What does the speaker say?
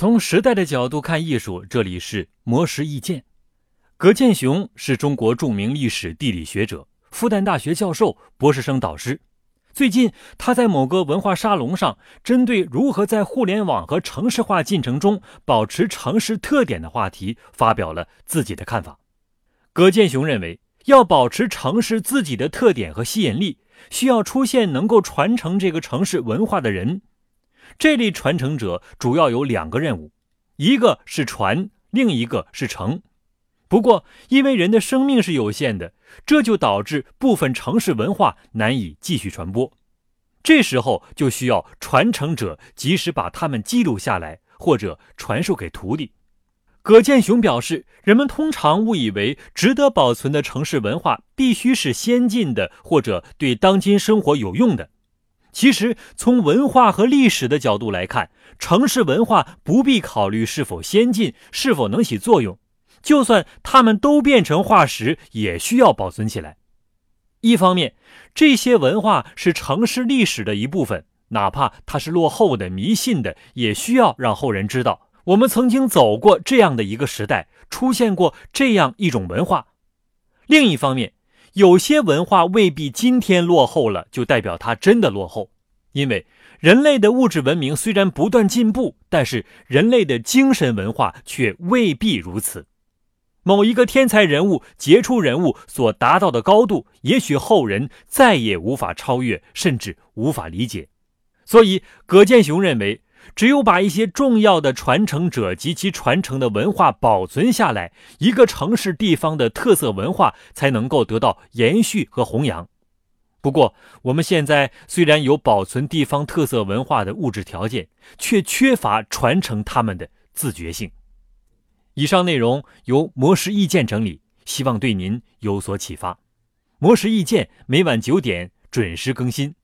从时代的角度看艺术，这里是魔石意见。葛剑雄是中国著名历史地理学者，复旦大学教授、博士生导师。最近，他在某个文化沙龙上，针对如何在互联网和城市化进程中保持城市特点的话题，发表了自己的看法。葛剑雄认为，要保持城市自己的特点和吸引力，需要出现能够传承这个城市文化的人。这类传承者主要有两个任务，一个是传，另一个是承。不过，因为人的生命是有限的，这就导致部分城市文化难以继续传播。这时候就需要传承者及时把它们记录下来，或者传授给徒弟。葛剑雄表示，人们通常误以为值得保存的城市文化必须是先进的，或者对当今生活有用的。其实，从文化和历史的角度来看，城市文化不必考虑是否先进，是否能起作用。就算它们都变成化石，也需要保存起来。一方面，这些文化是城市历史的一部分，哪怕它是落后的、迷信的，也需要让后人知道，我们曾经走过这样的一个时代，出现过这样一种文化。另一方面，有些文化未必今天落后了，就代表它真的落后，因为人类的物质文明虽然不断进步，但是人类的精神文化却未必如此。某一个天才人物、杰出人物所达到的高度，也许后人再也无法超越，甚至无法理解。所以，葛剑雄认为，只有把一些重要的传承者及其传承的文化保存下来，一个城市地方的特色文化才能够得到延续和弘扬。不过，我们现在虽然有保存地方特色文化的物质条件，却缺乏传承他们的自觉性。以上内容由魔石意见整理，希望对您有所启发。魔石意见每晚九点准时更新。